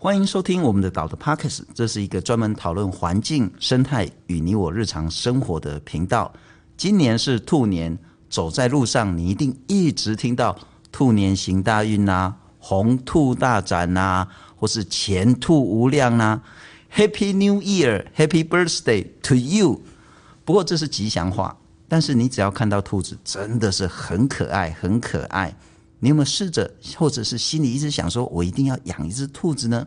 欢迎收听我们的岛的 Podcast，这是一个专门讨论环境生态与你我日常生活的频道。今年是兔年，走在路上，你一定一直听到“兔年行大运”呐，“红兔大展”呐，或是“前兔无量”呐，“Happy New Year”，“Happy Birthday to you”。不过这是吉祥话，但是你只要看到兔子，真的是很可爱，很可爱。你有没有试着，或者是心里一直想说，我一定要养一只兔子呢？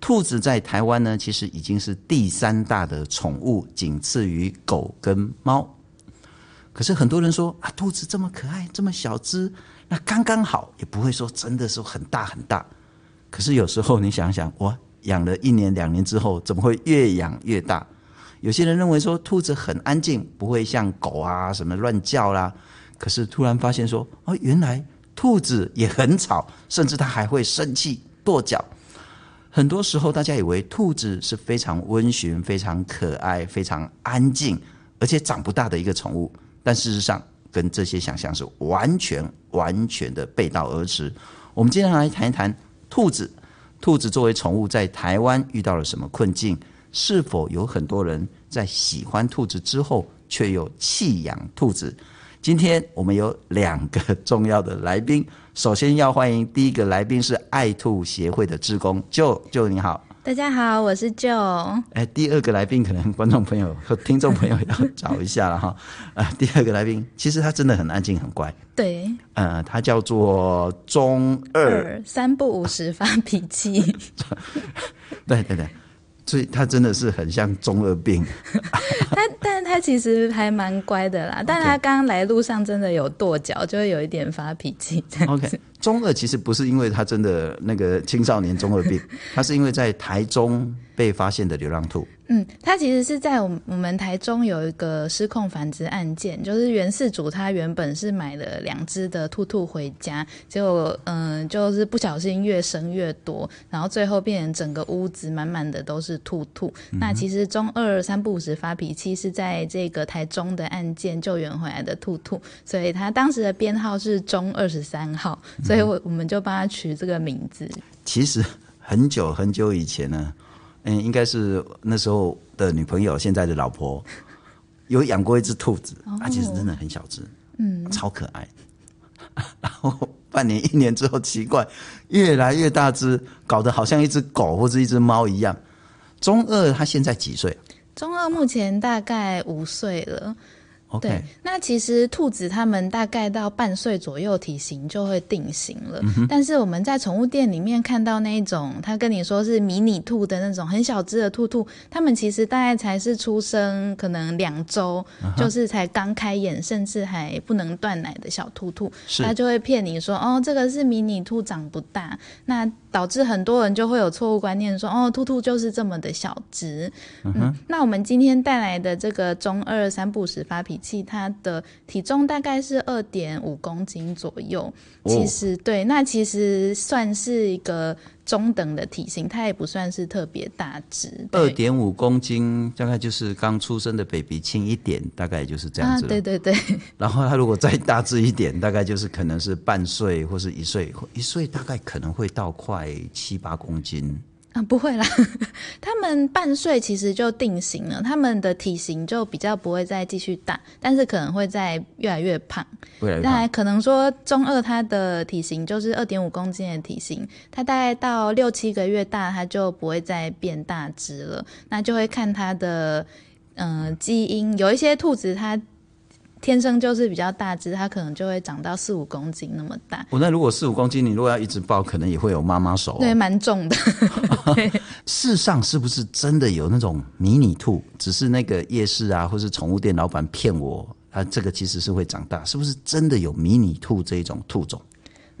兔子在台湾呢，其实已经是第三大的宠物，仅次于狗跟猫。可是很多人说啊，兔子这么可爱，这么小只，那刚刚好，也不会说真的是很大很大。可是有时候你想想，我养了一年两年之后，怎么会越养越大？有些人认为说兔子很安静，不会像狗啊什么乱叫啦。可是突然发现说，哦，原来。兔子也很吵，甚至它还会生气、跺脚。很多时候，大家以为兔子是非常温驯、非常可爱、非常安静，而且长不大的一个宠物。但事实上，跟这些想象是完全、完全的背道而驰。我们今天来谈一谈兔子。兔子作为宠物，在台湾遇到了什么困境？是否有很多人在喜欢兔子之后，却又弃养兔子？今天我们有两个重要的来宾，首先要欢迎第一个来宾是爱兔协会的志工 Joe，Joe 你好，大家好，我是 Joe。哎，第二个来宾可能观众朋友和听众朋友要找一下了哈。啊，第二个来宾其实他真的很安静很乖，对，呃，他叫做中二，三不五时发脾气，对对对。所以他真的是很像中二病，他 但是他其实还蛮乖的啦，但他刚刚来路上真的有跺脚，就会有一点发脾气。OK，中二其实不是因为他真的那个青少年中二病，他是因为在台中被发现的流浪兔。嗯，他其实是在我们我们台中有一个失控繁殖案件，就是原事主他原本是买了两只的兔兔回家，结果嗯，就是不小心越生越多，然后最后变成整个屋子满满的都是兔兔。嗯、那其实中二三不五时发脾气是在这个台中的案件救援回来的兔兔，所以他当时的编号是中二十三号，所以我我们就帮他取这个名字。其实很久很久以前呢。嗯，应该是那时候的女朋友，现在的老婆 有养过一只兔子，它、哦、其实真的很小只，嗯，超可爱。然后半年、一年之后，奇怪，越来越大只，搞得好像一只狗或者一只猫一样。中二，他现在几岁？中二目前大概五岁了。对，那其实兔子它们大概到半岁左右体型就会定型了。嗯、但是我们在宠物店里面看到那一种，他跟你说是迷你兔的那种很小只的兔兔，它们其实大概才是出生可能两周，啊、就是才刚开眼，甚至还不能断奶的小兔兔，它就会骗你说哦，这个是迷你兔，长不大。那导致很多人就会有错误观念说，说哦，兔兔就是这么的小只。嗯，嗯，那我们今天带来的这个中二三不五时发脾气，它的体重大概是二点五公斤左右。哦、其实对，那其实算是一个中等的体型，它也不算是特别大只。二点五公斤大概就是刚出生的 baby 轻一点，大概就是这样子。啊，对对对。然后它如果再大只一点，大概就是可能是半岁或是一岁，一岁大概可能会到快七八公斤。啊，不会啦，他们半岁其实就定型了，他们的体型就比较不会再继续大，但是可能会再越来越胖。那可能说中二他的体型就是二点五公斤的体型，他大概到六七个月大，他就不会再变大只了。那就会看他的嗯、呃、基因，有一些兔子它。天生就是比较大只，它可能就会长到四五公斤那么大。我、哦、那如果四五公斤，你如果要一直抱，可能也会有妈妈手、哦。对，蛮重的。世上是不是真的有那种迷你兔？只是那个夜市啊，或是宠物店老板骗我，它这个其实是会长大。是不是真的有迷你兔这一种兔种？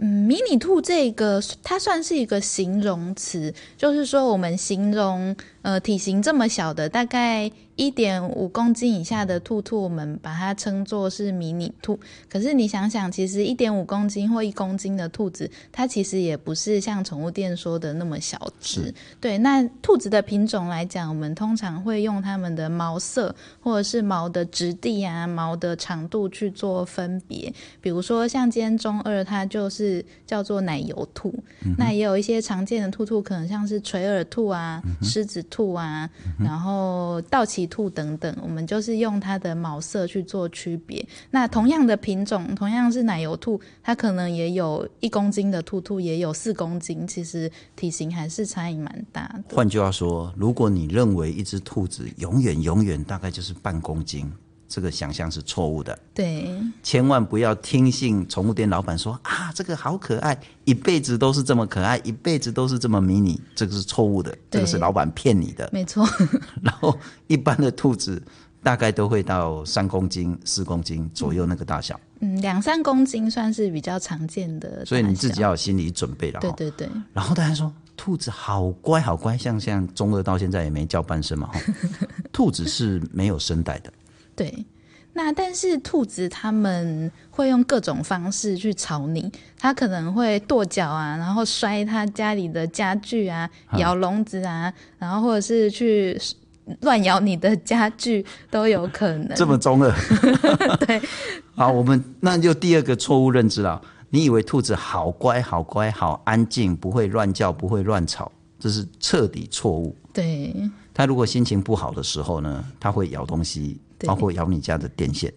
嗯，迷你兔这个它算是一个形容词，就是说我们形容呃，体型这么小的，大概一点五公斤以下的兔兔，我们把它称作是迷你兔。可是你想想，其实一点五公斤或一公斤的兔子，它其实也不是像宠物店说的那么小只。对，那兔子的品种来讲，我们通常会用它们的毛色或者是毛的质地啊、毛的长度去做分别。比如说，像今天中二，它就是叫做奶油兔。嗯、那也有一些常见的兔兔，可能像是垂耳兔啊、嗯、狮子兔啊，然后道奇兔等等，我们就是用它的毛色去做区别。那同样的品种，同样是奶油兔，它可能也有一公斤的兔兔，也有四公斤，其实体型还是差异蛮大的。换句话说，如果你认为一只兔子永远永远大概就是半公斤。这个想象是错误的，对，千万不要听信宠物店老板说啊，这个好可爱，一辈子都是这么可爱，一辈子都是这么迷你，这个是错误的，这个是老板骗你的，没错。然后一般的兔子大概都会到三公斤、四公斤左右那个大小，嗯，两三公斤算是比较常见的，所以你自己要有心理准备了。对对对。然后大家说兔子好乖好乖，像像中二到现在也没叫半声嘛，兔子是没有声带的。对，那但是兔子他们会用各种方式去吵你，它可能会跺脚啊，然后摔他家里的家具啊，咬笼子啊，然后或者是去乱咬你的家具都有可能。这么中二？对。好，我们那就第二个错误认知了。你以为兔子好乖、好乖、好安静，不会乱叫、不会乱吵，这是彻底错误。对。它如果心情不好的时候呢，它会咬东西。包括咬你家的电线，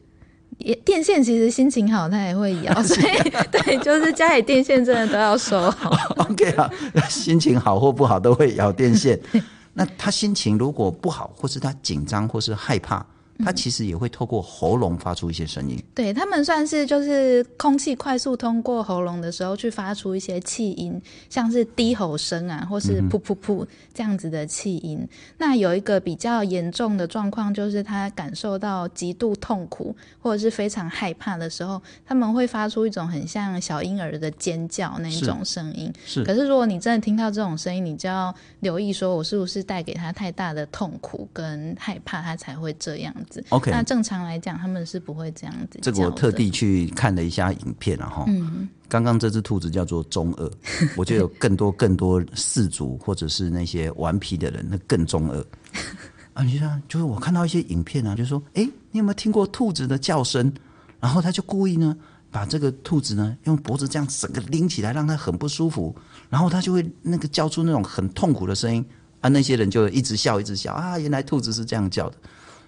电线其实心情好，它也会咬，所以对，就是家里电线真的都要收好。OK 啊，心情好或不好都会咬电线。那他心情如果不好，或是他紧张，或是害怕。它其实也会透过喉咙发出一些声音，对，他们算是就是空气快速通过喉咙的时候去发出一些气音，像是低吼声啊，或是噗噗噗这样子的气音。嗯、那有一个比较严重的状况，就是他感受到极度痛苦或者是非常害怕的时候，他们会发出一种很像小婴儿的尖叫那种声音。是，是。可是如果你真的听到这种声音，你就要留意说，我是不是带给他太大的痛苦跟害怕，他才会这样。OK，那正常来讲，他们是不会这样子。这个我特地去看了一下影片，啊，哈，嗯，刚刚这只兔子叫做中二，我觉得有更多更多饲主或者是那些顽皮的人，那更中二 啊！你像，就是我看到一些影片啊，就说，哎，你有没有听过兔子的叫声？然后他就故意呢，把这个兔子呢，用脖子这样整个拎起来，让它很不舒服，然后它就会那个叫出那种很痛苦的声音啊！那些人就一直笑，一直笑啊！原来兔子是这样叫的。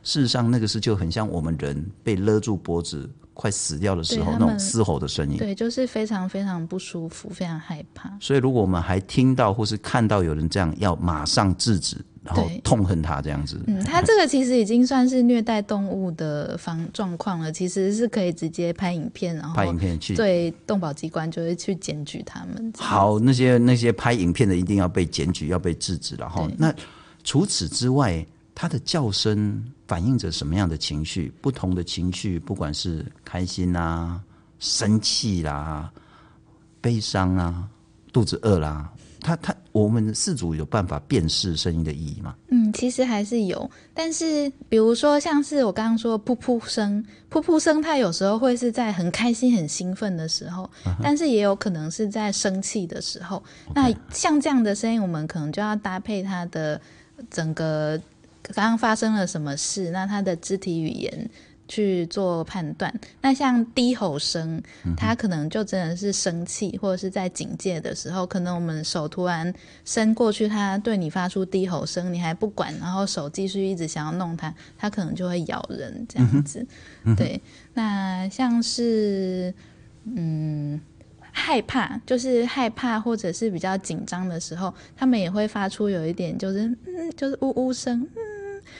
事实上，那个是就很像我们人被勒住脖子快死掉的时候那种嘶吼的声音。对，就是非常非常不舒服，非常害怕。所以，如果我们还听到或是看到有人这样，要马上制止，然后痛恨他这样子。嗯，他这个其实已经算是虐待动物的方状况了，其实是可以直接拍影片，然后拍影片去对动保机关就会去检举他们。好，那些那些拍影片的一定要被检举，要被制止。然后，那除此之外。它的叫声反映着什么样的情绪？不同的情绪，不管是开心啊、生气啦、悲伤啊、肚子饿啦，它它，我们四组有办法辨识声音的意义吗？嗯，其实还是有。但是，比如说像是我刚刚说噗噗声，噗噗声，它有时候会是在很开心、很兴奋的时候，啊、但是也有可能是在生气的时候。那像这样的声音，我们可能就要搭配它的整个。刚刚发生了什么事？那他的肢体语言去做判断。那像低吼声，他可能就真的是生气，或者是在警戒的时候，可能我们手突然伸过去，他对你发出低吼声，你还不管，然后手继续一直想要弄他，他可能就会咬人这样子。嗯、对，那像是嗯害怕，就是害怕或者是比较紧张的时候，他们也会发出有一点就是嗯就是呜呜声。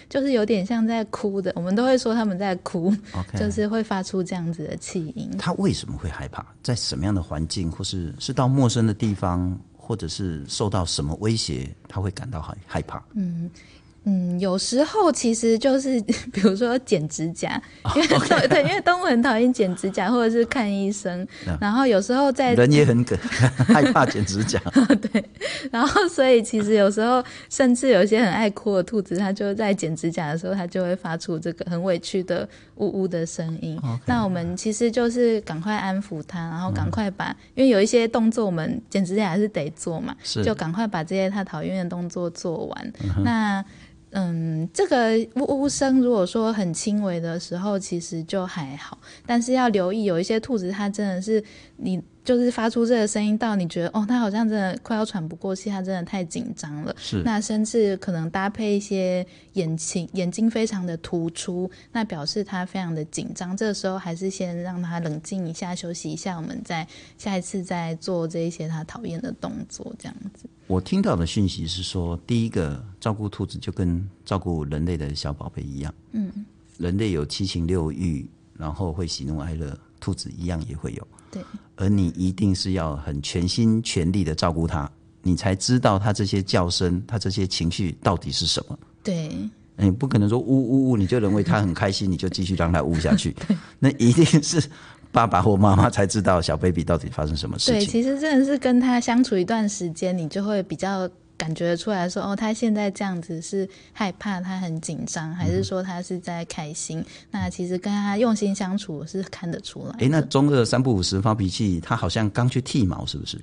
就是有点像在哭的，我们都会说他们在哭.就是会发出这样子的气音。他为什么会害怕？在什么样的环境，或是是到陌生的地方，或者是受到什么威胁，他会感到很害怕？嗯，嗯，有时候其实就是 比如说剪指甲，因为、oh, okay. 对，因为动物很讨厌剪指甲，或者是看医生。然后有时候在人也很 害怕剪指甲。对，然后所以其实有时候甚至有一些很爱哭的兔子，它就在剪指甲的时候，它就会发出这个很委屈的呜呜的声音。Okay. 那我们其实就是赶快安抚它，然后赶快把，嗯、因为有一些动作我们剪指甲还是得做嘛，就赶快把这些它讨厌的动作做完。嗯、那嗯，这个呜呜声，如果说很轻微的时候，其实就还好。但是要留意，有一些兔子，它真的是你。就是发出这个声音到你觉得哦，他好像真的快要喘不过气，他真的太紧张了。是，那甚至可能搭配一些眼睛眼睛非常的突出，那表示他非常的紧张。这个时候还是先让他冷静一下，休息一下，我们再下一次再做这一些他讨厌的动作，这样子。我听到的讯息是说，第一个照顾兔子就跟照顾人类的小宝贝一样。嗯，人类有七情六欲，然后会喜怒哀乐，兔子一样也会有。对，而你一定是要很全心全力的照顾他，你才知道他这些叫声，他这些情绪到底是什么。对，你不可能说呜呜呜，你就认为他很开心，你就继续让他呜下去。对那一定是爸爸或妈妈才知道小 baby 到底发生什么事情。对，其实真的是跟他相处一段时间，你就会比较。感觉出来说哦，他现在这样子是害怕，他很紧张，还是说他是在开心？嗯、那其实跟他用心相处是看得出来。哎、欸，那中二三不五时发脾气，他好像刚去剃毛，是不是？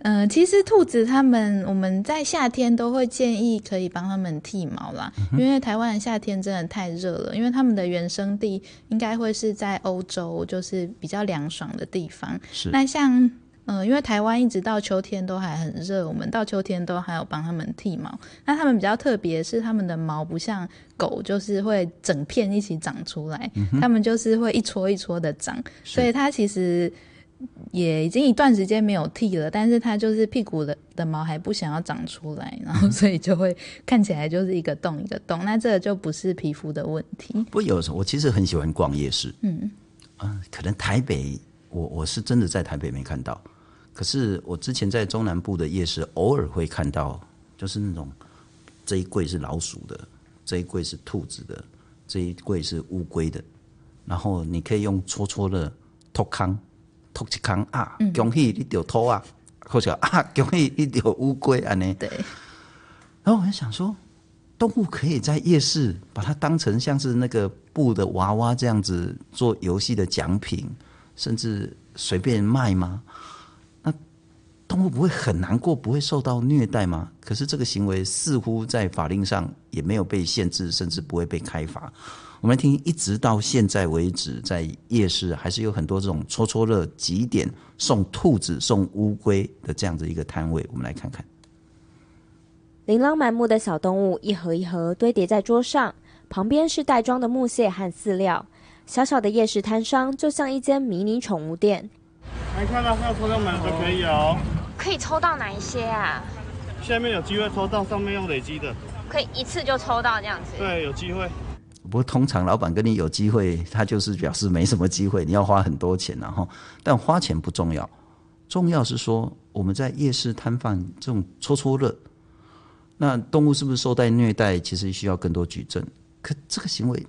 嗯、呃，其实兔子他们我们在夏天都会建议可以帮他们剃毛啦，嗯、因为台湾的夏天真的太热了，因为他们的原生地应该会是在欧洲，就是比较凉爽的地方。是。那像。嗯，因为台湾一直到秋天都还很热，我们到秋天都还有帮他们剃毛。那他们比较特别是，他们的毛不像狗，就是会整片一起长出来，嗯、他们就是会一撮一撮的长。所以它其实也已经一段时间没有剃了，但是它就是屁股的的毛还不想要长出来，然后所以就会看起来就是一个洞一个洞。那这个就不是皮肤的问题。不，有时候我其实很喜欢逛夜市。嗯嗯，可能台北我我是真的在台北没看到。可是我之前在中南部的夜市，偶尔会看到，就是那种这一柜是老鼠的，这一柜是兔子的，这一柜是乌龟的，然后你可以用搓搓乐托康托起康啊，恭喜你丢兔啊，或者啊恭喜你丢乌龟啊呢？对。然后我很想说，动物可以在夜市把它当成像是那个布的娃娃这样子做游戏的奖品，甚至随便卖吗？那动物不会很难过，不会受到虐待吗？可是这个行为似乎在法令上也没有被限制，甚至不会被开罚。我们来听，一直到现在为止，在夜市还是有很多这种戳戳乐、几点送兔子、送乌龟的这样子一个摊位。我们来看看，琳琅满目的小动物一盒一盒堆叠在桌上，旁边是袋装的木屑和饲料。小小的夜市摊商就像一间迷你宠物店。来看到要抽到满的都可以哦。可以抽到哪一些啊？下面有机会抽到，上面用累积的，可以一次就抽到这样子。对，有机会。不过通常老板跟你有机会，他就是表示没什么机会，你要花很多钱，然后，但花钱不重要，重要是说我们在夜市摊贩这种戳戳乐，那动物是不是受到虐待？其实需要更多举证。可这个行为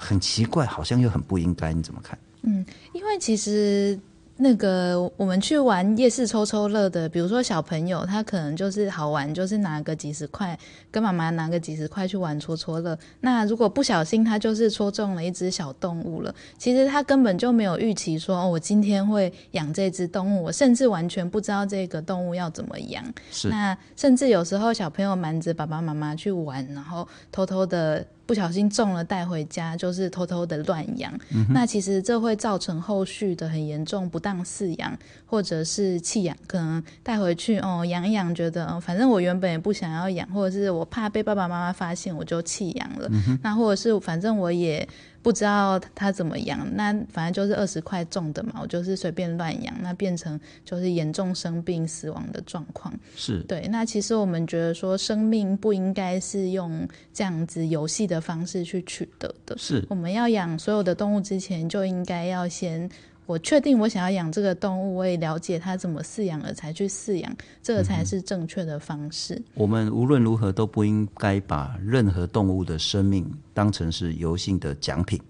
很奇怪，好像又很不应该，你怎么看？嗯，因为其实。那个我们去玩夜市抽抽乐的，比如说小朋友，他可能就是好玩，就是拿个几十块，跟妈妈拿个几十块去玩戳戳乐。那如果不小心，他就是戳中了一只小动物了。其实他根本就没有预期说，哦，我今天会养这只动物，我甚至完全不知道这个动物要怎么养。是。那甚至有时候小朋友瞒着爸爸妈妈去玩，然后偷偷的。不小心中了带回家，就是偷偷的乱养。嗯、那其实这会造成后续的很严重不当饲养，或者是弃养。可能带回去哦养一养，觉得哦反正我原本也不想要养，或者是我怕被爸爸妈妈发现，我就弃养了。嗯、那或者是反正我也。不知道它怎么养，那反正就是二十块种的嘛，我就是随便乱养，那变成就是严重生病死亡的状况。是对，那其实我们觉得说，生命不应该是用这样子游戏的方式去取得的。是，我们要养所有的动物之前，就应该要先我确定我想要养这个动物，我也了解它怎么饲养了，才去饲养，这个才是正确的方式。嗯、我们无论如何都不应该把任何动物的生命当成是游戏的奖品。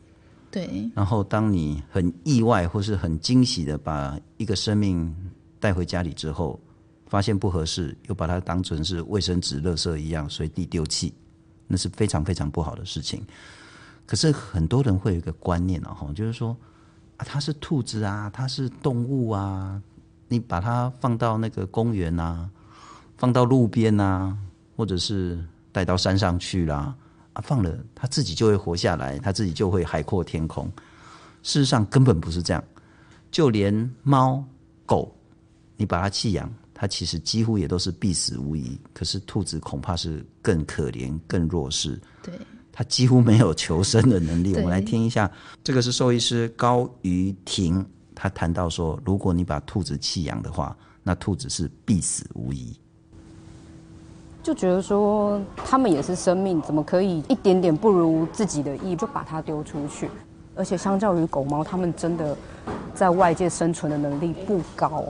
对。然后，当你很意外或是很惊喜的把一个生命带回家里之后，发现不合适，又把它当成是卫生纸、垃圾一样随地丢弃，那是非常非常不好的事情。可是很多人会有一个观念啊，就是说它是兔子啊，它是动物啊，你把它放到那个公园啊，放到路边啊，或者是带到山上去啦，啊，放了它自己就会活下来，它自己就会海阔天空。事实上根本不是这样，就连猫狗，你把它弃养。它其实几乎也都是必死无疑，可是兔子恐怕是更可怜、更弱势。对，它几乎没有求生的能力。我们来听一下，这个是兽医师高于婷，他谈到说，如果你把兔子弃养的话，那兔子是必死无疑。就觉得说，他们也是生命，怎么可以一点点不如自己的意就把它丢出去？而且相较于狗猫，它们真的在外界生存的能力不高。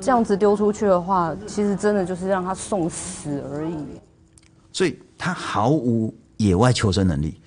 这样子丢出去的话，其实真的就是让他送死而已。所以，他毫无野外求生能力。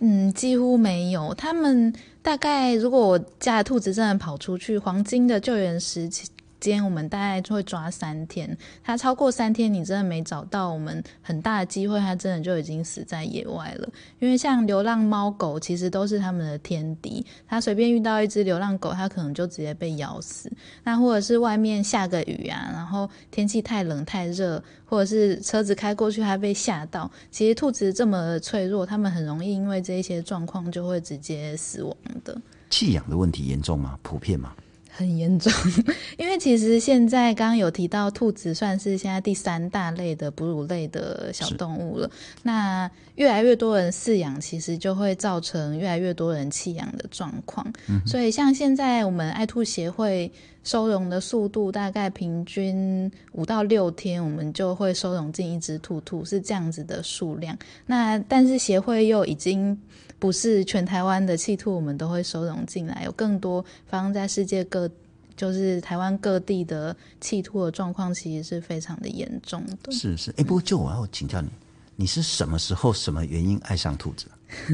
嗯，几乎没有。他们大概，如果我家的兔子真的跑出去，黄金的救援时期。间我们大概就会抓三天，它超过三天，你真的没找到，我们很大的机会，它真的就已经死在野外了。因为像流浪猫狗，其实都是他们的天敌，它随便遇到一只流浪狗，它可能就直接被咬死。那或者是外面下个雨啊，然后天气太冷太热，或者是车子开过去，它被吓到。其实兔子这么脆弱，它们很容易因为这一些状况就会直接死亡的。弃养的问题严重吗？普遍吗？很严重，因为其实现在刚刚有提到，兔子算是现在第三大类的哺乳类的小动物了。那越来越多人饲养，其实就会造成越来越多人弃养的状况。嗯。所以像现在我们爱兔协会收容的速度，大概平均五到六天，我们就会收容进一只兔兔，是这样子的数量。那但是协会又已经。不是全台湾的气兔，我们都会收容进来。有更多发生在世界各，就是台湾各地的气兔的状况，其实是非常的严重的。是是，哎、欸，不过就我要请教你，你是什么时候、什么原因爱上兔子？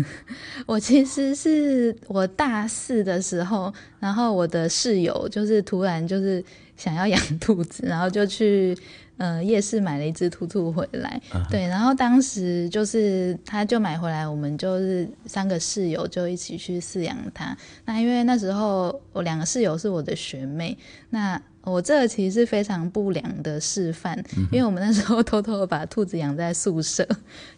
我其实是我大四的时候，然后我的室友就是突然就是想要养兔子，然后就去。呃，夜市买了一只兔兔回来，uh-huh. 对，然后当时就是他就买回来，我们就是三个室友就一起去饲养它。那因为那时候我两个室友是我的学妹，那。我这个其实是非常不良的示范，嗯，因为我们那时候 偷偷的把兔子养在宿舍，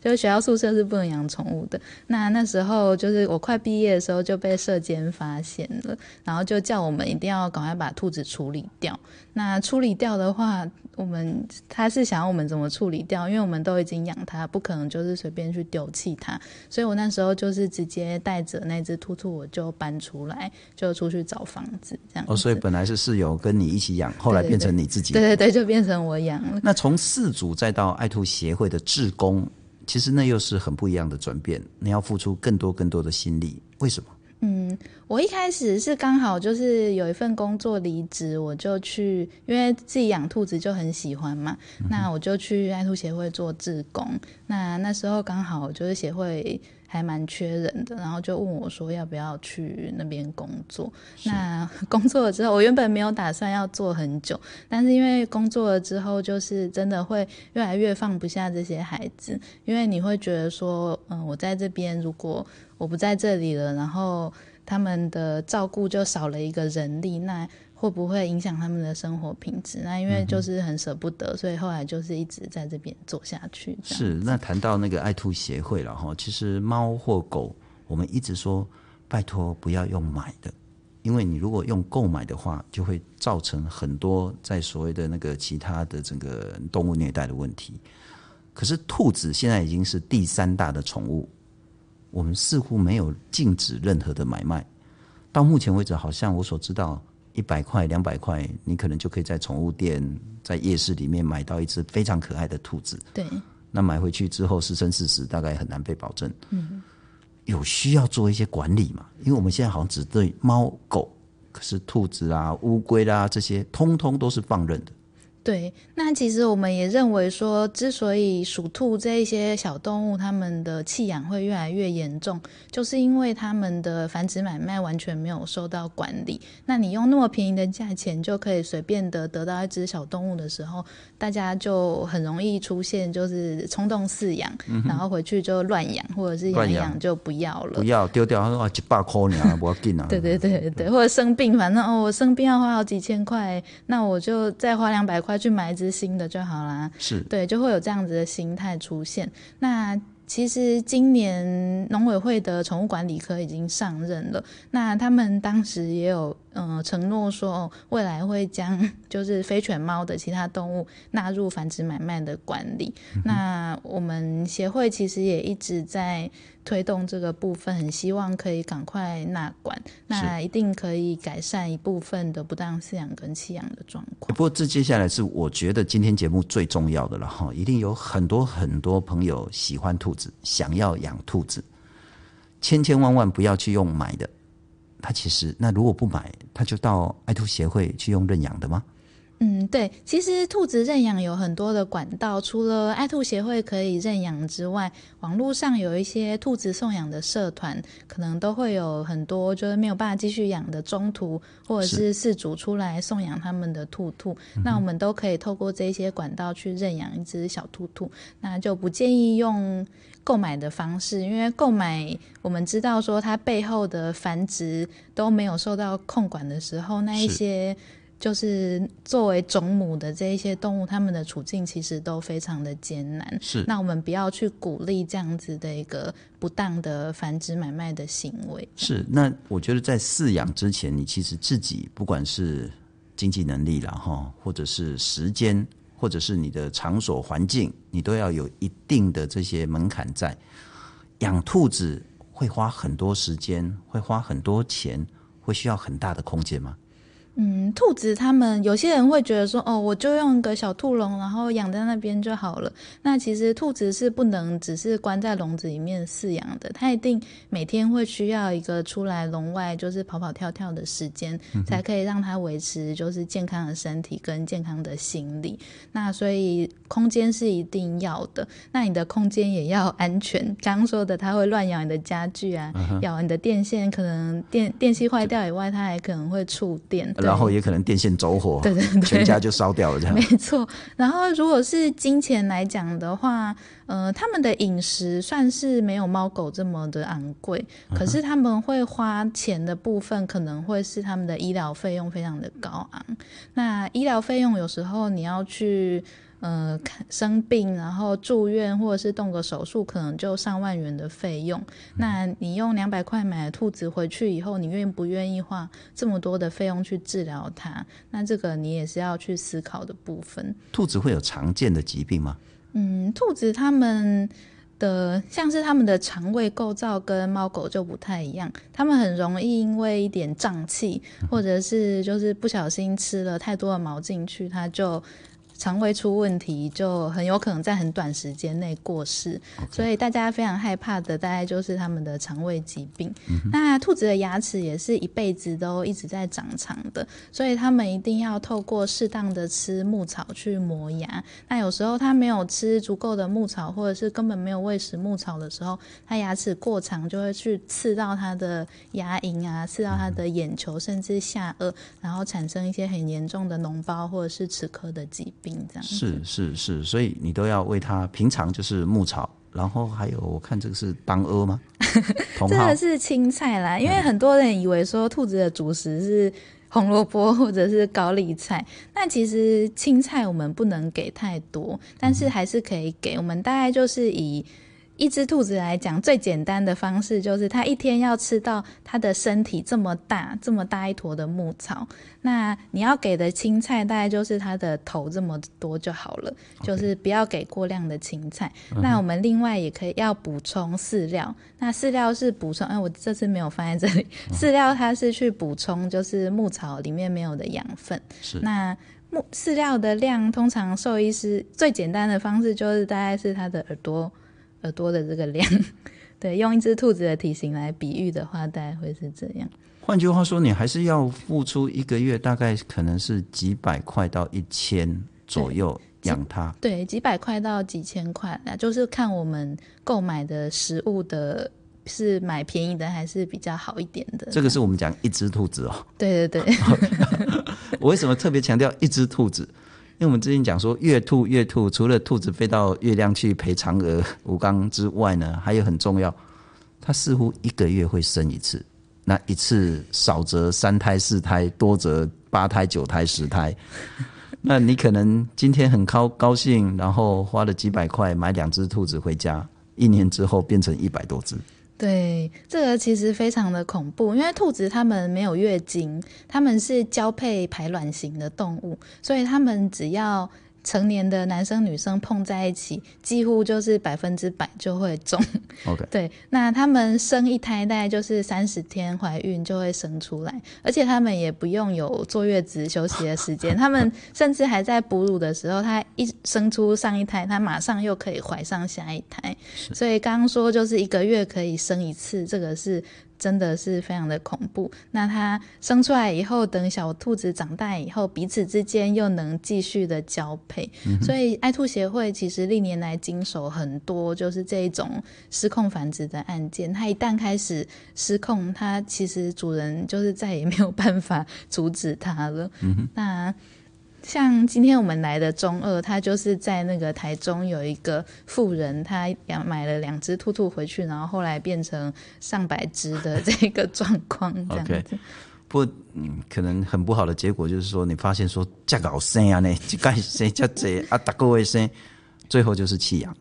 就是学校宿舍是不能养宠物的。那那时候就是我快毕业的时候就被社监发现了，然后就叫我们一定要赶快把兔子处理掉。那处理掉的话，我们他是想要我们怎么处理掉？因为我们都已经养它，不可能就是随便去丢弃它。所以我那时候就是直接带着那只兔兔，我就搬出来，就出去找房子这样。哦，所以本来是室友跟你一起。养，后来变成你自己。对对对，就变成我养了。那从饲主再到爱兔协会的志工，其实那又是很不一样的转变。你要付出更多更多的心力，为什么？嗯，我一开始是刚好就是有一份工作离职，我就去，因为自己养兔子就很喜欢嘛，嗯、那我就去爱兔协会做志工。那那时候刚好就是协会。还蛮缺人的，然后就问我说要不要去那边工作。那 工作了之后，我原本没有打算要做很久，但是因为工作了之后，就是真的会越来越放不下这些孩子，因为你会觉得说，嗯，我在这边，如果我不在这里了，然后他们的照顾就少了一个人力，那。会不会影响他们的生活品质？那因为就是很舍不得，所以后来就是一直在这边做下去。是，那谈到那个爱兔协会了哈，其实猫或狗，我们一直说拜托不要用买的，因为你如果用购买的话，就会造成很多在所谓的那个其他的整个动物虐待的问题。可是兔子现在已经是第三大的宠物，我们似乎没有禁止任何的买卖。到目前为止，好像我所知道。一百块、两百块，你可能就可以在宠物店、在夜市里面买到一只非常可爱的兔子。对，那买回去之后，是生是死，大概很难被保证。嗯，有需要做一些管理嘛？因为我们现在好像只对猫狗可是兔子啊、乌龟啦这些，通通都是放任的。对，那其实我们也认为说，之所以鼠兔这一些小动物，它们的弃养会越来越严重，就是因为它们的繁殖买卖完全没有受到管理。那你用那么便宜的价钱就可以随便的得到一只小动物的时候，大家就很容易出现就是冲动饲养，嗯、然后回去就乱养，或者是养一养就不要了，不要丢掉，他说啊，一百块呢，不要紧啊。对对对对，或者生病，反正哦，我生病要花好几千块，那我就再花两百块。去买一只新的就好啦，是对，就会有这样子的心态出现。那其实今年农委会的宠物管理科已经上任了，那他们当时也有。嗯，承诺说未来会将 就是非犬猫的其他动物纳入繁殖买卖的管理。嗯、那我们协会其实也一直在推动这个部分，很希望可以赶快纳管，那一定可以改善一部分的不当饲养跟弃养的状况。不过这接下来是我觉得今天节目最重要的了哈，一定有很多很多朋友喜欢兔子，想要养兔子，千千万万不要去用买的。他其实，那如果不买，他就到爱兔协会去用认养的吗？嗯，对，其实兔子认养有很多的管道，除了爱兔协会可以认养之外，网络上有一些兔子送养的社团，可能都会有很多就是没有办法继续养的中途或者是饲主出来送养他们的兔兔，那我们都可以透过这些管道去认养一只小兔兔，那就不建议用购买的方式，因为购买我们知道说它背后的繁殖都没有受到控管的时候，那一些。就是作为种母的这一些动物，它们的处境其实都非常的艰难。是，那我们不要去鼓励这样子的一个不当的繁殖买卖的行为。是，那我觉得在饲养之前，你其实自己不管是经济能力了哈，或者是时间，或者是你的场所环境，你都要有一定的这些门槛在。养兔子会花很多时间，会花很多钱，会需要很大的空间吗？嗯，兔子他们有些人会觉得说，哦，我就用个小兔笼，然后养在那边就好了。那其实兔子是不能只是关在笼子里面饲养的，它一定每天会需要一个出来笼外，就是跑跑跳跳的时间，嗯、才可以让它维持就是健康的身体跟健康的心理。那所以空间是一定要的，那你的空间也要安全。刚刚说的，它会乱咬你的家具啊，嗯、咬你的电线，可能电电器坏掉以外，它还可能会触电。然后也可能电线走火，对对对，全家就烧掉了这样。没错。然后如果是金钱来讲的话，呃，他们的饮食算是没有猫狗这么的昂贵，可是他们会花钱的部分可能会是他们的医疗费用非常的高昂。那医疗费用有时候你要去。呃，生病，然后住院，或者是动个手术，可能就上万元的费用。那你用两百块买了兔子回去以后，你愿不愿意花这么多的费用去治疗它？那这个你也是要去思考的部分。兔子会有常见的疾病吗？嗯，兔子它们的像是它们的肠胃构造跟猫狗就不太一样，它们很容易因为一点胀气，或者是就是不小心吃了太多的毛进去，它就。肠胃出问题，就很有可能在很短时间内过世.所以大家非常害怕的，大概就是他们的肠胃疾病。嗯、那兔子的牙齿也是一辈子都一直在长长的，所以他们一定要透过适当的吃牧草去磨牙。那有时候他没有吃足够的牧草，或者是根本没有喂食牧草的时候，他牙齿过长就会去刺到他的牙龈啊，刺到他的眼球，甚至下颚，然后产生一些很严重的脓包或者是齿科的疾病。是是是，所以你都要为它。平常就是牧草，然后还有我看这个是当阿吗？这个是青菜啦，因为很多人以为说兔子的主食是红萝卜或者是高丽菜，那其实青菜我们不能给太多，但是还是可以给。我们大概就是以。一只兔子来讲，最简单的方式就是它一天要吃到它的身体这么大、这么大一坨的牧草。那你要给的青菜大概就是它的头这么多就好了.就是不要给过量的青菜。Uh. 那我们另外也可以要补充饲料。那饲料是补充，哎，我这次没有放在这里。饲料它是去补充，就是牧草里面没有的养分。是。那牧饲料的量，通常兽医师最简单的方式就是大概是它的耳朵。耳朵的这个量，对，用一只兔子的体型来比喻的话，大概会是这样。换句话说，你还是要付出一个月，大概可能是几百块到一千左右养它。对，几百块到几千块，那就是看我们购买的食物的。是买便宜的还是比较好一点的？这个是我们讲一只兔子哦。对对对。我为什么特别强调一只兔子？因为我们之前讲说月兔月兔，除了兔子飞到月亮去陪嫦娥、吴刚之外呢，还有很重要，它似乎一个月会生一次。那一次少则三胎四胎，多则八胎九胎十胎。那你可能今天很高高兴，然后花了几百块买两只兔子回家，一年之后变成一百多只。对，这个其实非常的恐怖，因为兔子它们没有月经，它们是交配排卵型的动物，所以它们只要。成年的男生女生碰在一起，几乎就是百分之百就会中。OK，对，那他们生一胎大概就是三十天怀孕就会生出来，而且他们也不用有坐月子休息的时间，他们甚至还在哺乳的时候，他一生出上一胎，他马上又可以怀上下一胎。所以刚刚说就是一个月可以生一次，这个是。真的是非常的恐怖。那它生出来以后，等小兔子长大以后，彼此之间又能继续的交配。嗯、所以爱兔协会其实历年来经手很多，就是这种失控繁殖的案件。它一旦开始失控，它其实主人就是再也没有办法阻止它了。嗯、那。像今天我们来的中二，他就是在那个台中有一个富人，他养买了两只兔兔回去，然后后来变成上百只的这个状况，这样子。Okay. 不，嗯，可能很不好的结果就是说，你发现说这搞 生啊呢，这该生这这啊，打个卫生，最后就是弃养。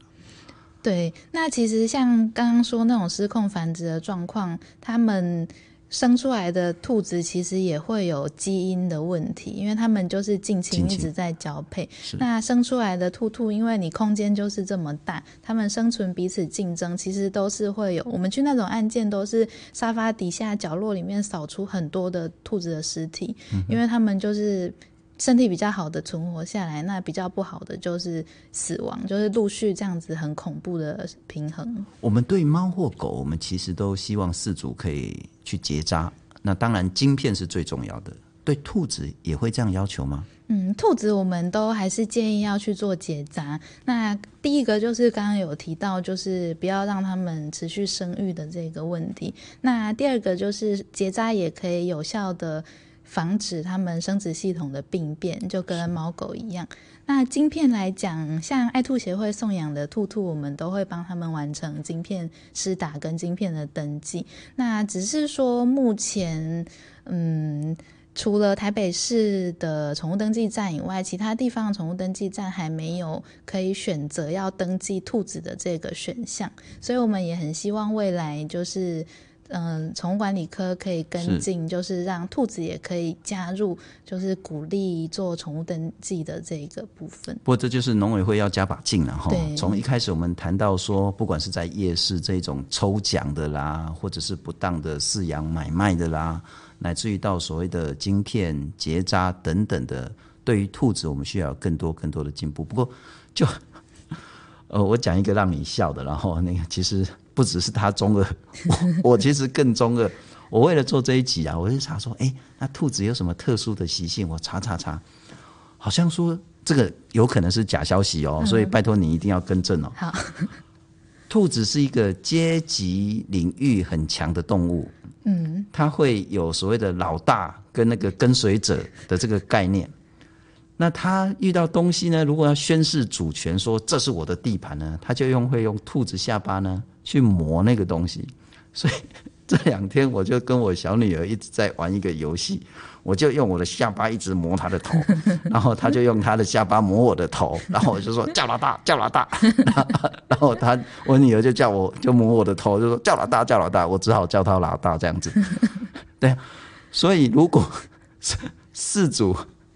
对，那其实像刚刚说那种失控繁殖的状况，他们。生出来的兔子其实也会有基因的问题，因为它们就是近亲一直在交配。那生出来的兔兔，因为你空间就是这么大，它们生存彼此竞争，其实都是会有。我们去那种案件，都是沙发底下角落里面扫出很多的兔子的尸体，嗯，因为他们就是。身体比较好的存活下来，那比较不好的就是死亡，就是陆续这样子很恐怖的平衡。我们对猫或狗，我们其实都希望饲主可以去结扎。那当然，晶片是最重要的。对兔子也会这样要求吗？嗯，兔子我们都还是建议要去做结扎。那第一个就是刚刚有提到，就是不要让它们持续生育的这个问题。那第二个就是结扎也可以有效的。防止他们生殖系统的病变，就跟猫狗一样。那晶片来讲，像爱兔协会送养的兔兔，我们都会帮他们完成晶片施打跟晶片的登记。那只是说，目前，嗯，除了台北市的宠物登记站以外，其他地方的宠物登记站还没有可以选择要登记兔子的这个选项。所以我们也很希望未来就是。嗯，宠物管理科可以跟进，就是让兔子也可以加入，就是鼓励做宠物登记的这个部分。不过这就是农委会要加把劲了哈。从一开始我们谈到说，不管是在夜市这种抽奖的啦，或者是不当的饲养买卖的啦，乃至于到所谓的晶片结扎等等的，对于兔子我们需要有更多更多的进步。不过就呃，我讲一个让你笑的，然后那个其实。不只是他中二，我，我其实更中二。我为了做这一集啊，我就查说，哎、欸，那兔子有什么特殊的习性？我查查查，好像说这个有可能是假消息哦，所以拜托你一定要更正哦。好，兔子是一个阶级领域很强的动物，嗯，它会有所谓的老大跟那个跟随者的这个概念。那他遇到东西呢，如果要宣示主权，说这是我的地盘呢，他就用会用兔子下巴呢去磨那个东西。所以 这两天我就跟我小女儿一直在玩一个游戏，我就用我的下巴一直磨她的头，然后她就用她的下巴磨我的头，然后我就说叫老大，叫老大，然后她我女儿就叫我就磨我的头，就说叫老大，叫老大，我只好叫她老大这样子。对，所以如果饲主。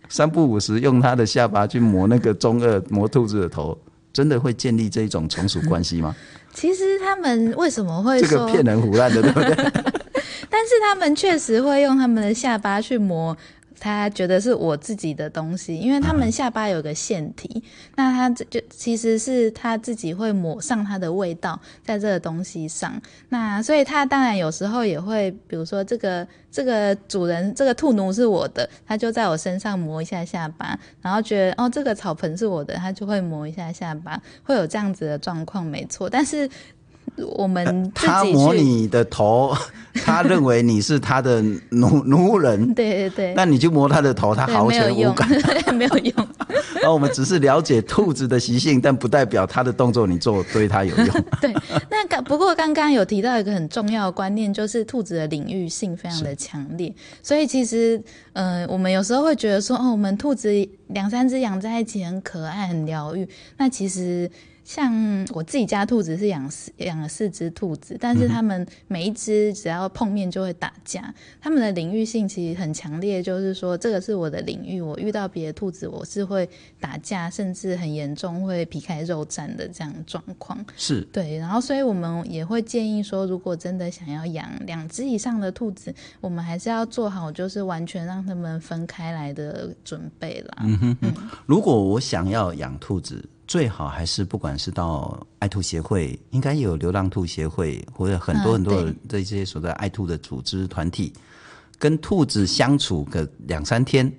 三不五时用他的下巴去磨那个中二磨兔子的头，真的会建立这种从属关系吗？其实他们为什么会说这个骗人胡乱的，对不对？但是他们确实会用他们的下巴去磨他觉得是我自己的东西，因为他们下巴有个腺体，嗯、那他这就其实是他自己会抹上他的味道在这个东西上，那所以他当然有时候也会，比如说这个这个主人这个兔奴是我的，他就在我身上磨一下下巴，然后觉得哦这个草盆是我的，他就会磨一下下巴，会有这样子的状况，没错，但是。我们他摸你的头，他认为你是他的奴奴人。对对对。那你就摸他的头，他毫无无感，没有用。然后 我们只是了解兔子的习性，但不代表他的动作你做对他有用。对。那刚不过刚刚有提到一个很重要的观念，就是兔子的领域性非常的强烈。所以其实，嗯、呃，我们有时候会觉得说，哦，我们兔子两三只养在一起很可爱、很疗愈。那其实。像我自己家兔子是养四养了四只兔子，但是它们每一只只要碰面就会打架，它们的领域性其实很强烈，就是说这个是我的领域，我遇到别的兔子我是会打架，甚至很严重会皮开肉绽的这样状况。是对，然后所以我们也会建议说，如果真的想要养两只以上的兔子，我们还是要做好就是完全让他们分开来的准备啦。嗯哼哼，如果我想要养兔子。最好还是不管是到爱兔协会，应该有流浪兔协会，或者很多很多的这些所在爱兔的组织团体，跟兔子相处个两三天，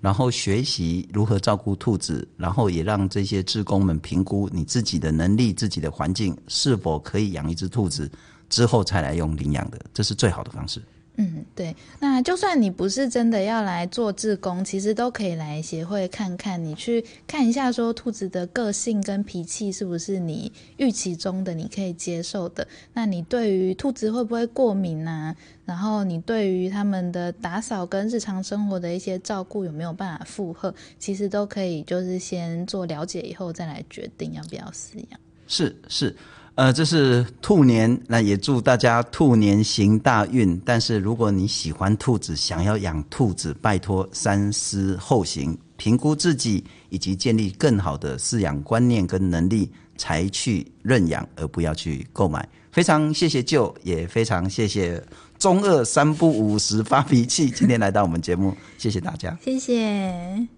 然后学习如何照顾兔子，然后也让这些志工们评估你自己的能力、自己的环境是否可以养一只兔子，之后才来用领养的，这是最好的方式。嗯，对，那就算你不是真的要来做志工，其实都可以来协会看看，你去看一下，说兔子的个性跟脾气是不是你预期中的，你可以接受的。那你对于兔子会不会过敏啊？然后你对于他们的打扫跟日常生活的一些照顾有没有办法负荷？其实都可以，就是先做了解以后再来决定要不要饲养。是是。呃这是兔年那也祝大家兔年行大运但是如果你喜欢兔子想要养兔子拜托三思后行评估自己以及建立更好的饲养观念跟能力才去认养而不要去购买。非常谢谢舅也非常谢谢中二三不五时发脾气今天来到我们节目谢谢大家。谢谢。